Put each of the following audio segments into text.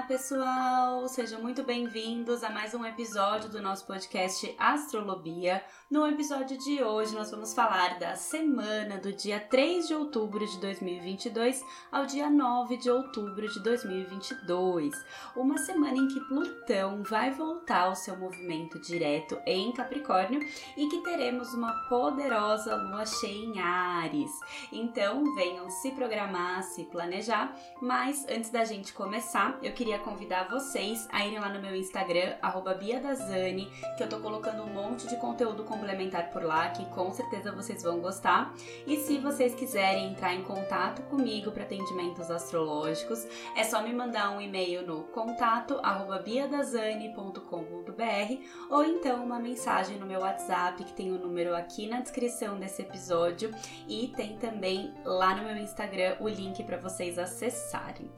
Olá, pessoal! Sejam muito bem-vindos a mais um episódio do nosso podcast Astrolobia. No episódio de hoje, nós vamos falar da semana do dia 3 de outubro de 2022 ao dia 9 de outubro de 2022. Uma semana em que Plutão vai voltar ao seu movimento direto em Capricórnio e que teremos uma poderosa lua cheia em Ares. Então, venham se programar, se planejar, mas antes da gente começar, eu queria convidar vocês a irem lá no meu Instagram, BiaDazani, que eu tô colocando um monte de conteúdo complementar por lá, que com certeza vocês vão gostar. E se vocês quiserem entrar em contato comigo para atendimentos astrológicos, é só me mandar um e-mail no contato biadazani.com.br ou então uma mensagem no meu WhatsApp, que tem o um número aqui na descrição desse episódio e tem também lá no meu Instagram o link para vocês acessarem.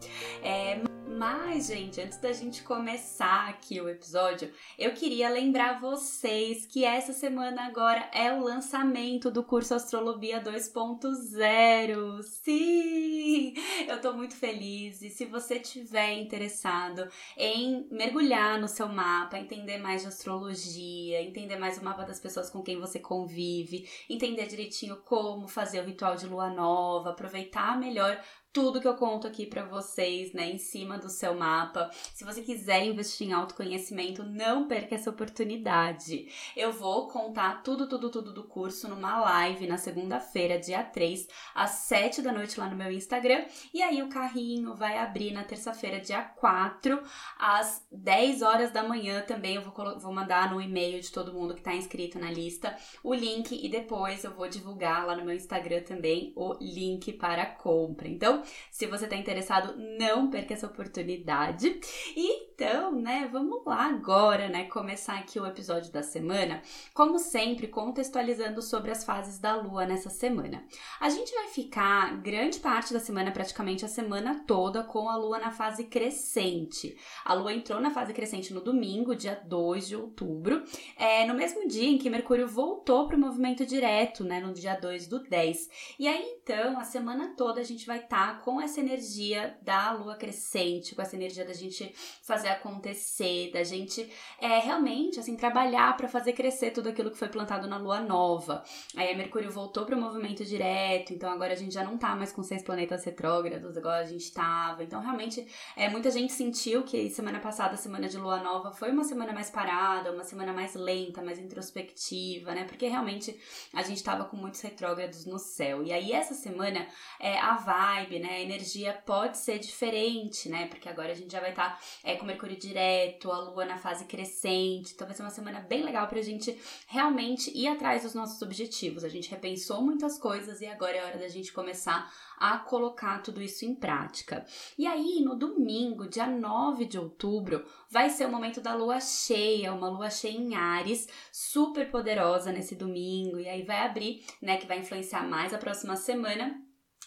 É, mas, gente, antes da gente começar aqui o episódio, eu queria lembrar vocês que essa semana agora é o lançamento do curso Astrolobia 2.0. Sim! Eu tô muito feliz e se você tiver interessado em mergulhar no seu mapa, entender mais de astrologia, entender mais o mapa das pessoas com quem você convive, entender direitinho como fazer o ritual de lua nova, aproveitar melhor tudo que eu conto aqui para vocês, né, em cima do seu mapa. Se você quiser investir em autoconhecimento, não perca essa oportunidade. Eu vou contar tudo, tudo, tudo do curso numa live na segunda-feira, dia 3, às 7 da noite lá no meu Instagram. E aí o carrinho vai abrir na terça-feira, dia 4, às 10 horas da manhã também. Eu vou, vou mandar no e-mail de todo mundo que tá inscrito na lista o link e depois eu vou divulgar lá no meu Instagram também o link para compra. Então, se você está interessado, não perca essa oportunidade. Então, né, vamos lá agora, né, começar aqui o episódio da semana, como sempre, contextualizando sobre as fases da lua nessa semana. A gente vai ficar grande parte da semana, praticamente a semana toda, com a lua na fase crescente. A lua entrou na fase crescente no domingo, dia 2 de outubro, é, no mesmo dia em que Mercúrio voltou para o movimento direto, né, no dia 2 do 10. E aí, então, a semana toda a gente vai estar tá com essa energia da lua crescente, com essa energia da gente fazer acontecer, da gente é, realmente assim trabalhar para fazer crescer tudo aquilo que foi plantado na lua nova. Aí a Mercúrio voltou para o movimento direto, então agora a gente já não tá mais com seis planetas retrógrados, agora a gente tava. Então realmente é, muita gente sentiu que semana passada, semana de lua nova, foi uma semana mais parada, uma semana mais lenta, mais introspectiva, né? Porque realmente a gente tava com muitos retrógrados no céu. E aí essa semana é a vibe, né? A energia pode ser diferente, né? Porque agora a gente já vai estar tá, é, com Mercúrio direto, a Lua na fase crescente. Então vai ser uma semana bem legal pra gente realmente ir atrás dos nossos objetivos. A gente repensou muitas coisas e agora é hora da gente começar a colocar tudo isso em prática. E aí, no domingo, dia 9 de outubro, vai ser o momento da lua cheia, uma lua cheia em Ares, super poderosa nesse domingo, e aí vai abrir, né, que vai influenciar mais a próxima semana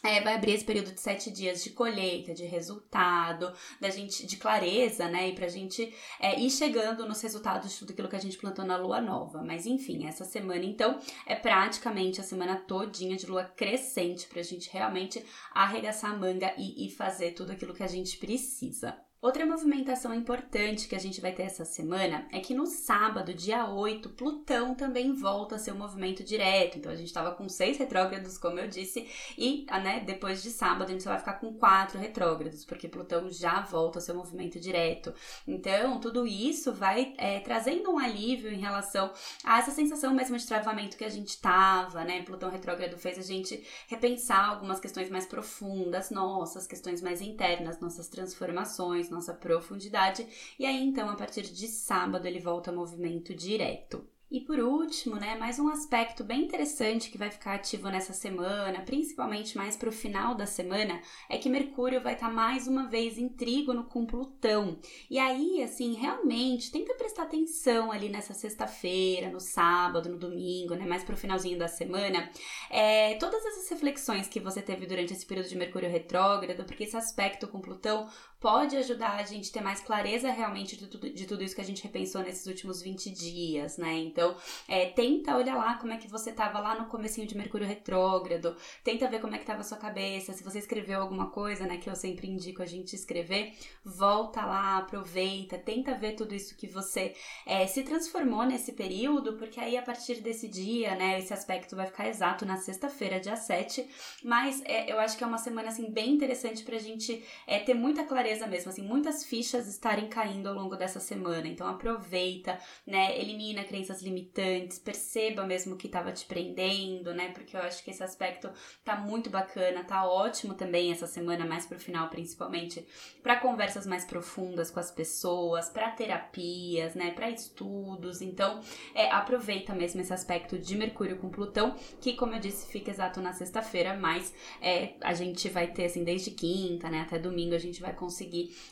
é, vai abrir esse período de sete dias de colheita, de resultado, da gente, de clareza, né? E pra gente é, ir chegando nos resultados de tudo aquilo que a gente plantou na lua nova. Mas enfim, essa semana, então, é praticamente a semana todinha de lua crescente pra gente realmente arregaçar a manga e, e fazer tudo aquilo que a gente precisa. Outra movimentação importante que a gente vai ter essa semana é que no sábado, dia 8, Plutão também volta a seu movimento direto. Então a gente estava com seis retrógrados, como eu disse, e ah, né, depois de sábado a gente só vai ficar com quatro retrógrados, porque Plutão já volta ao seu movimento direto. Então, tudo isso vai é, trazendo um alívio em relação a essa sensação mesmo de travamento que a gente tava, né? Plutão retrógrado fez a gente repensar algumas questões mais profundas, nossas questões mais internas, nossas transformações nossa profundidade. E aí, então, a partir de sábado, ele volta ao movimento direto. E por último, né, mais um aspecto bem interessante que vai ficar ativo nessa semana, principalmente mais para o final da semana, é que Mercúrio vai estar tá mais uma vez em trígono com Plutão. E aí, assim, realmente tenta prestar atenção ali nessa sexta-feira, no sábado, no domingo, né, mais para o finalzinho da semana, é, todas essas reflexões que você teve durante esse período de Mercúrio retrógrado, porque esse aspecto com Plutão pode ajudar a gente a ter mais clareza realmente de tudo, de tudo isso que a gente repensou nesses últimos 20 dias, né? Então, é, tenta olhar lá como é que você tava lá no comecinho de Mercúrio retrógrado, tenta ver como é que tava a sua cabeça, se você escreveu alguma coisa, né, que eu sempre indico a gente escrever, volta lá, aproveita, tenta ver tudo isso que você é, se transformou nesse período, porque aí a partir desse dia, né, esse aspecto vai ficar exato na sexta-feira, dia 7, mas é, eu acho que é uma semana, assim, bem interessante pra gente é, ter muita clareza mesmo, assim, muitas fichas estarem caindo ao longo dessa semana, então aproveita, né, elimina crenças limitantes, perceba mesmo que estava te prendendo, né, porque eu acho que esse aspecto tá muito bacana, tá ótimo também essa semana, mais pro final principalmente, para conversas mais profundas com as pessoas, para terapias, né, para estudos. Então, é, aproveita mesmo esse aspecto de Mercúrio com Plutão, que como eu disse, fica exato na sexta-feira, mas é, a gente vai ter assim desde quinta, né, até domingo a gente vai conseguir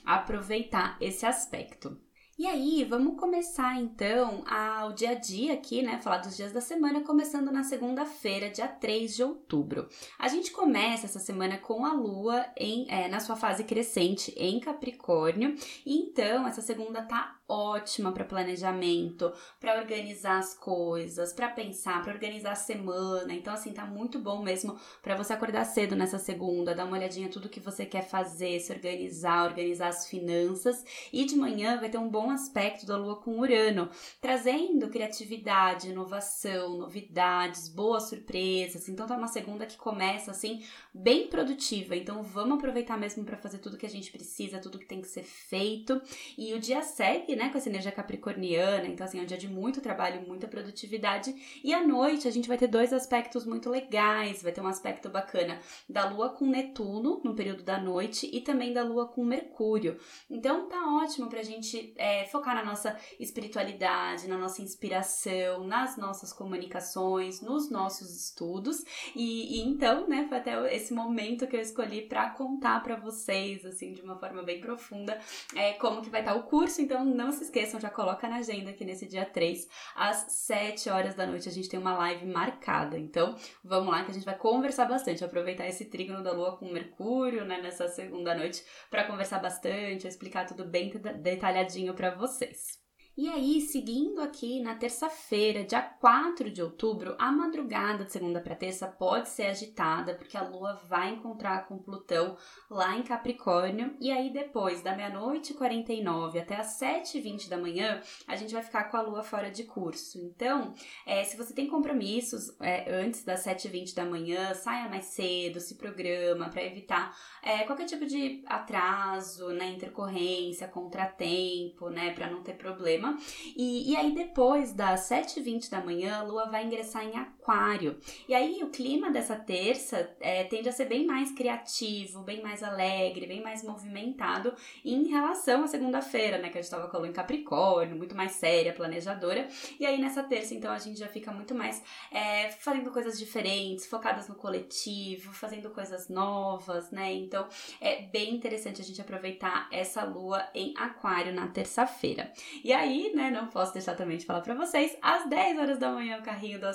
aproveitar esse aspecto. E aí, vamos começar então ao dia a dia aqui, né? Falar dos dias da semana, começando na segunda-feira, dia 3 de outubro. A gente começa essa semana com a Lua em, é, na sua fase crescente em Capricórnio, e então essa segunda tá ótima para planejamento, para organizar as coisas, para pensar, para organizar a semana. Então assim, tá muito bom mesmo para você acordar cedo nessa segunda, dar uma olhadinha tudo que você quer fazer, se organizar, organizar as finanças e de manhã vai ter um bom aspecto da lua com Urano, trazendo criatividade, inovação, novidades, boas surpresas. Então tá uma segunda que começa assim bem produtiva. Então vamos aproveitar mesmo para fazer tudo que a gente precisa, tudo que tem que ser feito. E o dia segue né, com essa energia capricorniana, então assim, é um dia de muito trabalho, muita produtividade. E à noite a gente vai ter dois aspectos muito legais, vai ter um aspecto bacana da Lua com Netuno no período da noite e também da Lua com Mercúrio. Então tá ótimo pra gente é, focar na nossa espiritualidade, na nossa inspiração, nas nossas comunicações, nos nossos estudos. E, e então, né, foi até esse momento que eu escolhi para contar para vocês, assim, de uma forma bem profunda, é, como que vai estar tá o curso. Então, não se esqueçam, já coloca na agenda que nesse dia 3, às 7 horas da noite, a gente tem uma live marcada. Então, vamos lá que a gente vai conversar bastante, aproveitar esse trígono da Lua com Mercúrio, né, nessa segunda noite, para conversar bastante, explicar tudo bem detalhadinho para vocês. E aí, seguindo aqui na terça-feira, dia 4 de outubro, a madrugada de segunda para terça pode ser agitada, porque a lua vai encontrar com Plutão lá em Capricórnio. E aí, depois da meia-noite 49 até as 7h20 da manhã, a gente vai ficar com a lua fora de curso. Então, é, se você tem compromissos é, antes das 7h20 da manhã, saia mais cedo, se programa para evitar é, qualquer tipo de atraso, né, intercorrência, contratempo, né, para não ter problema problema. E, e aí, depois das 7h20 da manhã, a lua vai ingressar em Aquário. E aí, o clima dessa terça é, tende a ser bem mais criativo, bem mais alegre, bem mais movimentado em relação à segunda-feira, né? Que a gente estava lua em Capricórnio, muito mais séria, planejadora. E aí, nessa terça, então, a gente já fica muito mais é, fazendo coisas diferentes, focadas no coletivo, fazendo coisas novas, né? Então, é bem interessante a gente aproveitar essa lua em Aquário na terça-feira. E aí, né, não posso deixar também de falar para vocês, às 10 horas da manhã o carrinho do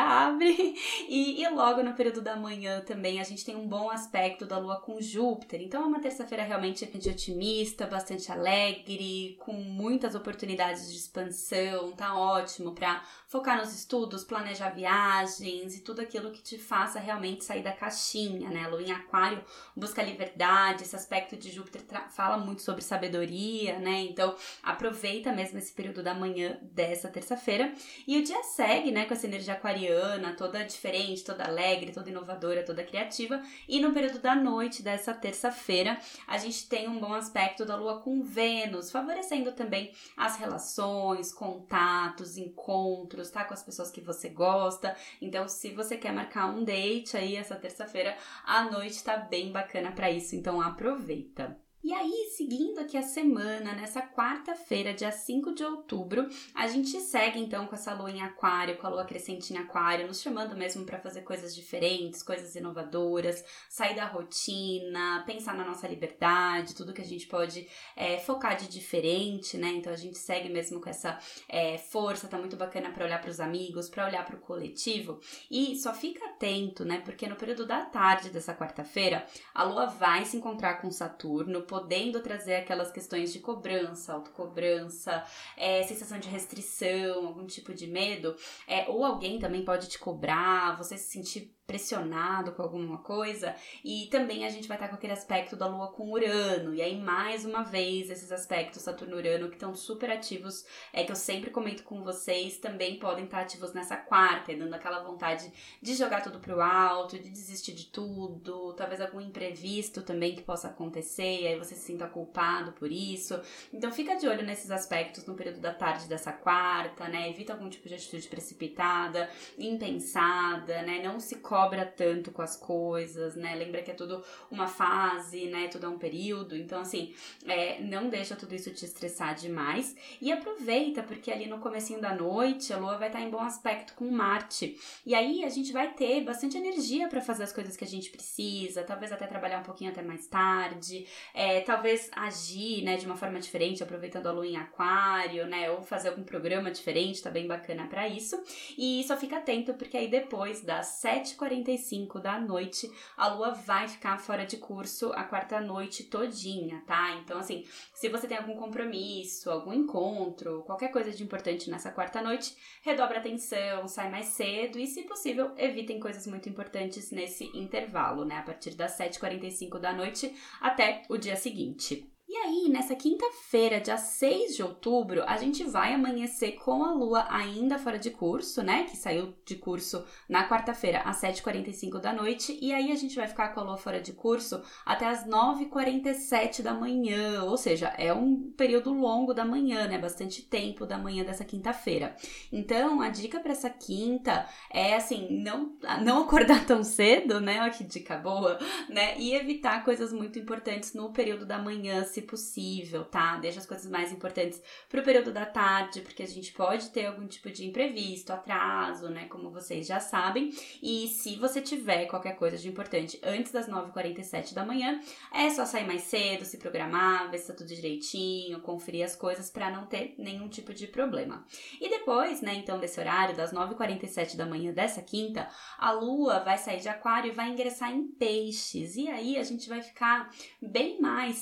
Abre e, e logo no período da manhã também a gente tem um bom aspecto da Lua com Júpiter. Então é uma terça-feira realmente de otimista, bastante alegre, com muitas oportunidades de expansão, tá ótimo para focar nos estudos, planejar viagens e tudo aquilo que te faça realmente sair da caixinha, né? Lua em Aquário busca liberdade, esse aspecto de Júpiter fala muito sobre sabedoria, né? Então aproveita mesmo esse período da manhã dessa terça-feira. E o dia segue, né, com essa energia aquariana, toda diferente, toda alegre, toda inovadora, toda criativa. E no período da noite dessa terça-feira, a gente tem um bom aspecto da lua com Vênus, favorecendo também as relações, contatos, encontros, tá? Com as pessoas que você gosta. Então, se você quer marcar um date aí essa terça-feira, a noite tá bem bacana para isso, então aproveita. E aí, seguindo aqui a semana, nessa quarta-feira, dia 5 de outubro, a gente segue então com essa lua em aquário, com a lua crescente em aquário, nos chamando mesmo para fazer coisas diferentes, coisas inovadoras, sair da rotina, pensar na nossa liberdade, tudo que a gente pode é, focar de diferente, né? Então a gente segue mesmo com essa é, força, tá muito bacana para olhar para os amigos, para olhar para o coletivo. E só fica atento, né? Porque no período da tarde dessa quarta-feira, a lua vai se encontrar com Saturno podendo trazer aquelas questões de cobrança, autocobrança, é, sensação de restrição, algum tipo de medo, é, ou alguém também pode te cobrar, você se sentir pressionado com alguma coisa. E também a gente vai estar com aquele aspecto da Lua com Urano. E aí, mais uma vez, esses aspectos Saturno-Urano que estão super ativos, é que eu sempre comento com vocês, também podem estar ativos nessa quarta, dando aquela vontade de jogar tudo pro alto, de desistir de tudo, talvez algum imprevisto também que possa acontecer, e aí você se sinta culpado por isso. Então fica de olho nesses aspectos no período da tarde dessa quarta, né? Evita algum tipo de atitude precipitada, impensada, né? Não se cobra tanto com as coisas, né? Lembra que é tudo uma fase, né? Tudo é um período. Então, assim, é, não deixa tudo isso te estressar demais. E aproveita, porque ali no comecinho da noite, a Lua vai estar em bom aspecto com Marte. E aí a gente vai ter bastante energia para fazer as coisas que a gente precisa, talvez até trabalhar um pouquinho até mais tarde, é, talvez agir, né, de uma forma diferente, aproveitando a Lua em aquário, né? Ou fazer algum programa diferente, tá bem bacana para isso. E só fica atento, porque aí depois das 7h40 45 da noite, a lua vai ficar fora de curso a quarta noite todinha, tá? Então, assim, se você tem algum compromisso, algum encontro, qualquer coisa de importante nessa quarta noite, redobra a atenção, sai mais cedo e, se possível, evitem coisas muito importantes nesse intervalo, né? A partir das 7h45 da noite até o dia seguinte. E aí, nessa quinta-feira, dia 6 de outubro, a gente vai amanhecer com a lua ainda fora de curso, né? Que saiu de curso na quarta-feira às 7h45 da noite. E aí a gente vai ficar com a lua fora de curso até as 9h47 da manhã. Ou seja, é um período longo da manhã, né? Bastante tempo da manhã dessa quinta-feira. Então, a dica para essa quinta é assim, não, não acordar tão cedo, né? Olha que dica boa, né? E evitar coisas muito importantes no período da manhã, se se possível, tá? Deixa as coisas mais importantes pro período da tarde, porque a gente pode ter algum tipo de imprevisto, atraso, né? Como vocês já sabem. E se você tiver qualquer coisa de importante antes das 9h47 da manhã, é só sair mais cedo, se programar, ver se tá tudo direitinho, conferir as coisas para não ter nenhum tipo de problema. E depois, né, então, desse horário, das 9h47 da manhã dessa quinta, a lua vai sair de aquário e vai ingressar em peixes. E aí a gente vai ficar bem mais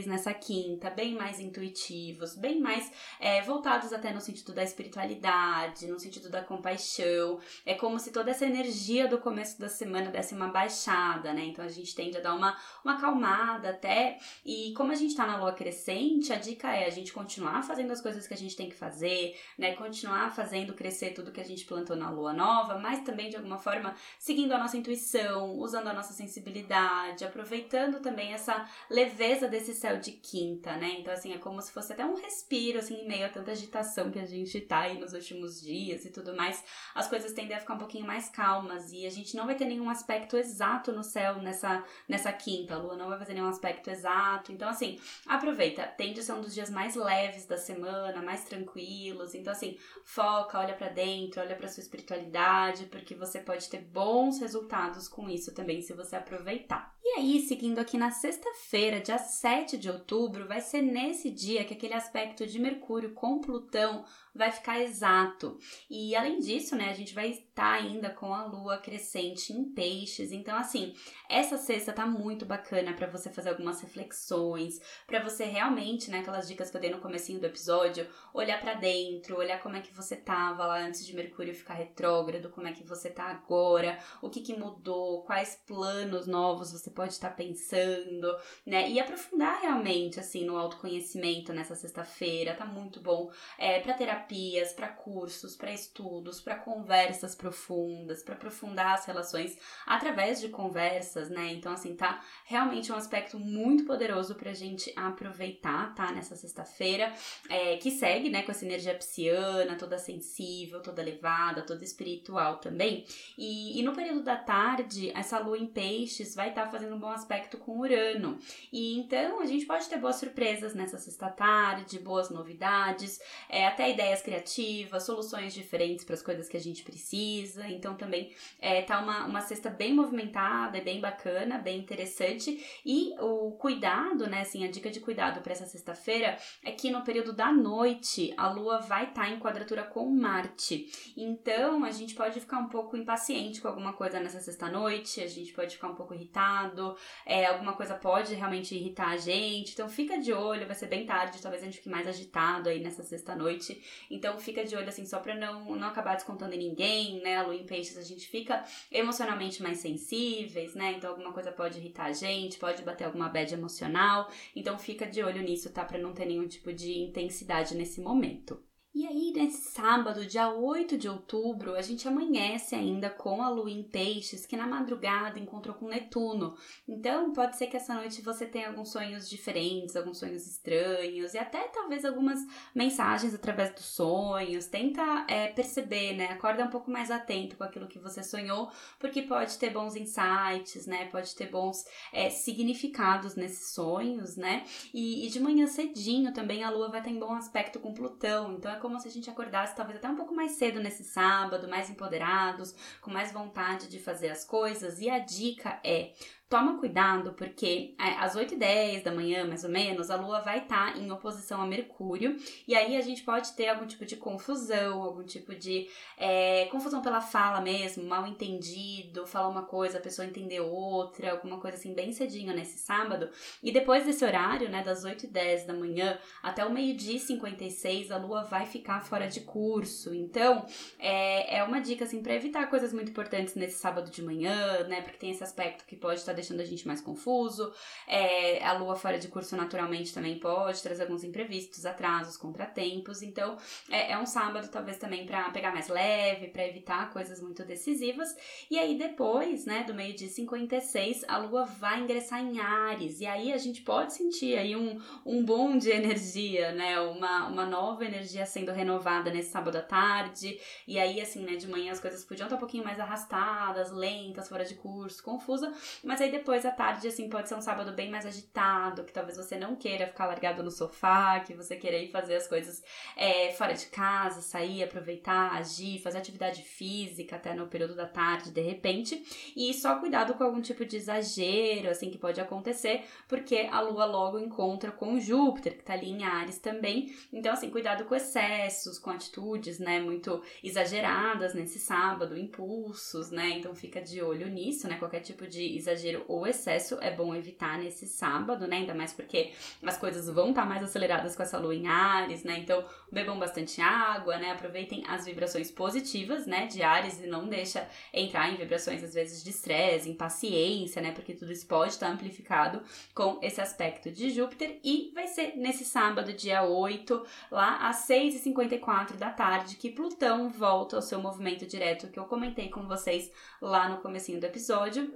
sensíveis nessa quinta, bem mais intuitivos, bem mais é, voltados até no sentido da espiritualidade, no sentido da compaixão. É como se toda essa energia do começo da semana desse uma baixada, né? Então a gente tende a dar uma, uma acalmada até. E como a gente tá na lua crescente, a dica é a gente continuar fazendo as coisas que a gente tem que fazer, né? Continuar fazendo crescer tudo que a gente plantou na lua nova, mas também de alguma forma seguindo a nossa intuição, usando a nossa sensibilidade, aproveitando também essa leveza desse céu de quinta, né? Então, assim, é como se fosse até um respiro, assim, em meio a tanta agitação que a gente tá aí nos últimos dias e tudo mais. As coisas tendem a ficar um pouquinho mais calmas e a gente não vai ter nenhum aspecto exato no céu nessa, nessa quinta. A lua não vai fazer nenhum aspecto exato. Então, assim, aproveita. Tende a ser um dos dias mais leves da semana, mais tranquilos. Então, assim, foca, olha para dentro, olha para sua espiritualidade, porque você pode ter bons resultados com isso também se você aproveitar. E aí, seguindo aqui na sexta-feira, dia 7 de outubro, vai ser nesse dia que aquele aspecto de Mercúrio com Plutão vai ficar exato. E além disso, né, a gente vai estar ainda com a lua crescente em peixes. Então, assim, essa sexta tá muito bacana para você fazer algumas reflexões, para você realmente, né, aquelas dicas que eu dei no comecinho do episódio, olhar para dentro, olhar como é que você tava lá antes de Mercúrio ficar retrógrado, como é que você tá agora, o que que mudou, quais planos novos você pode estar pensando, né? E aprofundar realmente, assim, no autoconhecimento nessa sexta-feira, tá muito bom. É, pra terapia terapias, para cursos, para estudos, para conversas profundas, para aprofundar as relações através de conversas, né? Então, assim, tá realmente um aspecto muito poderoso pra gente aproveitar, tá? Nessa sexta-feira, é, que segue, né, com essa energia pisciana, toda sensível, toda elevada, toda espiritual também. E, e no período da tarde, essa lua em peixes vai estar tá fazendo um bom aspecto com Urano. E então a gente pode ter boas surpresas nessa sexta-tarde, boas novidades, é, até a ideia ideias criativas, soluções diferentes para as coisas que a gente precisa. Então também é, tá uma, uma cesta bem movimentada, é bem bacana, bem interessante. E o cuidado, né, assim, a dica de cuidado para essa sexta-feira é que no período da noite a lua vai estar tá em quadratura com Marte. Então a gente pode ficar um pouco impaciente com alguma coisa nessa sexta-noite, a gente pode ficar um pouco irritado, é, alguma coisa pode realmente irritar a gente. Então fica de olho, vai ser bem tarde, talvez a gente fique mais agitado aí nessa sexta-noite. Então fica de olho assim, só pra não, não acabar descontando em ninguém, né? A lua em peixes a gente fica emocionalmente mais sensíveis, né? Então alguma coisa pode irritar a gente, pode bater alguma bad emocional. Então fica de olho nisso, tá? Pra não ter nenhum tipo de intensidade nesse momento. E aí, nesse sábado, dia 8 de outubro, a gente amanhece ainda com a lua em peixes, que na madrugada encontrou com Netuno. Então, pode ser que essa noite você tenha alguns sonhos diferentes, alguns sonhos estranhos, e até talvez algumas mensagens através dos sonhos. Tenta é, perceber, né? Acorda um pouco mais atento com aquilo que você sonhou, porque pode ter bons insights, né? Pode ter bons é, significados nesses sonhos, né? E, e de manhã cedinho também a lua vai estar em bom aspecto com Plutão, então é como se a gente acordasse talvez até um pouco mais cedo nesse sábado, mais empoderados, com mais vontade de fazer as coisas. E a dica é toma cuidado porque é, às 8 e 10 da manhã, mais ou menos, a Lua vai estar tá em oposição a Mercúrio e aí a gente pode ter algum tipo de confusão, algum tipo de é, confusão pela fala mesmo, mal entendido, falar uma coisa, a pessoa entender outra, alguma coisa assim bem cedinho nesse sábado. E depois desse horário, né, das 8 e 10 da manhã até o meio-dia e 56, a Lua vai ficar fora de curso. Então, é, é uma dica assim para evitar coisas muito importantes nesse sábado de manhã, né, porque tem esse aspecto que pode estar deixando a gente mais confuso. É, a lua fora de curso naturalmente também pode trazer alguns imprevistos, atrasos, contratempos. Então, é, é um sábado talvez também para pegar mais leve, para evitar coisas muito decisivas. E aí depois, né, do meio-dia 56, a lua vai ingressar em Ares. E aí a gente pode sentir aí um, um boom de energia, né, uma, uma nova energia sendo renovada nesse sábado à tarde. E aí, assim, né, de manhã as coisas podiam estar um pouquinho mais arrastadas, lentas, fora de curso, confusa. Mas aí aí depois à tarde, assim, pode ser um sábado bem mais agitado, que talvez você não queira ficar largado no sofá, que você queira ir fazer as coisas é, fora de casa, sair, aproveitar, agir, fazer atividade física até no período da tarde, de repente. E só cuidado com algum tipo de exagero, assim, que pode acontecer, porque a lua logo encontra com Júpiter, que tá ali em Ares também. Então, assim, cuidado com excessos, com atitudes, né, muito exageradas nesse sábado, impulsos, né? Então fica de olho nisso, né? Qualquer tipo de exagero ou excesso é bom evitar nesse sábado, né? Ainda mais porque as coisas vão estar tá mais aceleradas com essa lua em Ares, né? Então, bebam bastante água, né? Aproveitem as vibrações positivas, né? De Ares e não deixa entrar em vibrações, às vezes, de estresse, impaciência, né? Porque tudo isso pode estar amplificado com esse aspecto de Júpiter. E vai ser nesse sábado, dia 8, lá às 6h54 da tarde, que Plutão volta ao seu movimento direto que eu comentei com vocês lá no comecinho do episódio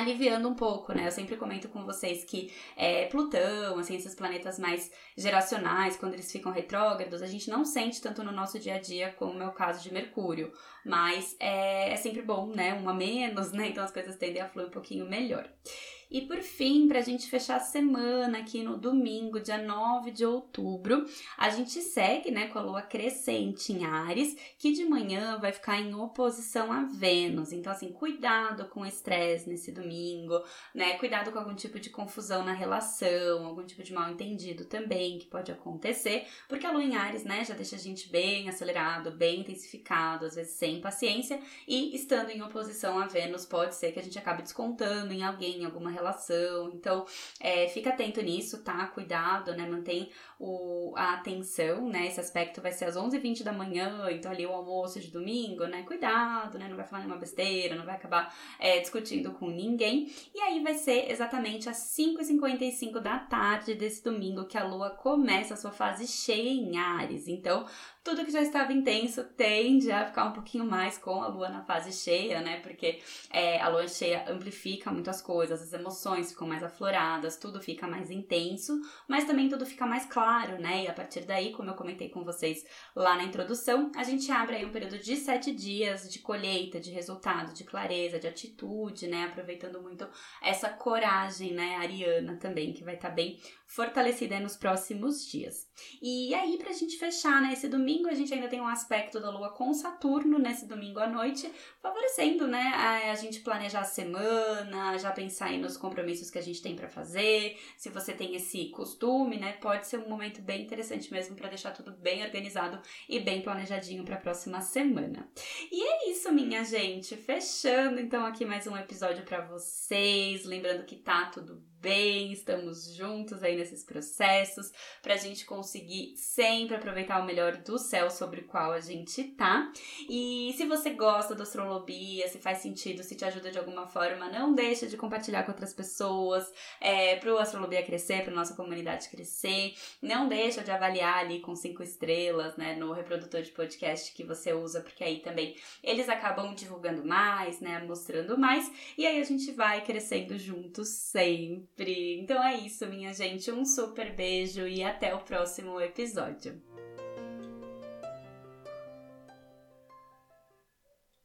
aliviando um pouco, né? Eu sempre comento com vocês que é, Plutão, assim, esses planetas mais geracionais, quando eles ficam retrógrados, a gente não sente tanto no nosso dia a dia como é o caso de Mercúrio. Mas é, é sempre bom, né? Um a menos, né? Então as coisas tendem a fluir um pouquinho melhor. E por fim, para a gente fechar a semana aqui no domingo, dia 9 de outubro, a gente segue né, com a lua crescente em Ares, que de manhã vai ficar em oposição a Vênus. Então, assim, cuidado com o estresse nesse domingo, né? Cuidado com algum tipo de confusão na relação, algum tipo de mal entendido também que pode acontecer, porque a lua em Ares, né, já deixa a gente bem acelerado, bem intensificado, às vezes sem paciência, e estando em oposição a Vênus, pode ser que a gente acabe descontando em alguém, em alguma relação. Então, é, fica atento nisso, tá? Cuidado, né? Mantém o, a atenção, né? Esse aspecto vai ser às 11h20 da manhã, então ali o almoço de domingo, né? Cuidado, né? Não vai falar nenhuma besteira, não vai acabar é, discutindo com ninguém. E aí vai ser exatamente às 5h55 da tarde desse domingo que a lua começa a sua fase cheia em Ares. Então, tudo que já estava intenso tende a ficar um pouquinho mais com a lua na fase cheia, né? Porque é, a lua cheia amplifica muitas coisas, as emoções ficam mais afloradas, tudo fica mais intenso, mas também tudo fica mais claro, né? E a partir daí, como eu comentei com vocês lá na introdução, a gente abre aí um período de sete dias de colheita, de resultado, de clareza, de atitude, né? Aproveitando muito essa coragem, né, ariana também, que vai estar tá bem fortalecida nos próximos dias. E aí, pra gente fechar, né, esse domingo domingo a gente ainda tem um aspecto da Lua com Saturno nesse domingo à noite, favorecendo, né, a, a gente planejar a semana, já pensar aí nos compromissos que a gente tem para fazer. Se você tem esse costume, né, pode ser um momento bem interessante mesmo para deixar tudo bem organizado e bem planejadinho para a próxima semana. E é isso, minha gente. Fechando então aqui mais um episódio para vocês, lembrando que tá tudo bem, estamos juntos aí nesses processos para a gente conseguir sempre aproveitar o melhor do céu sobre o qual a gente tá. E se você gosta da astrologia, se faz sentido, se te ajuda de alguma forma, não deixa de compartilhar com outras pessoas, é, para o astrologia crescer, para nossa comunidade crescer. Não deixa de avaliar ali com cinco estrelas, né, no reprodutor de podcast que você usa, porque aí também eles acabam divulgando mais, né, mostrando mais, e aí a gente vai crescendo juntos Então é isso, minha gente. Um super beijo e até o próximo episódio.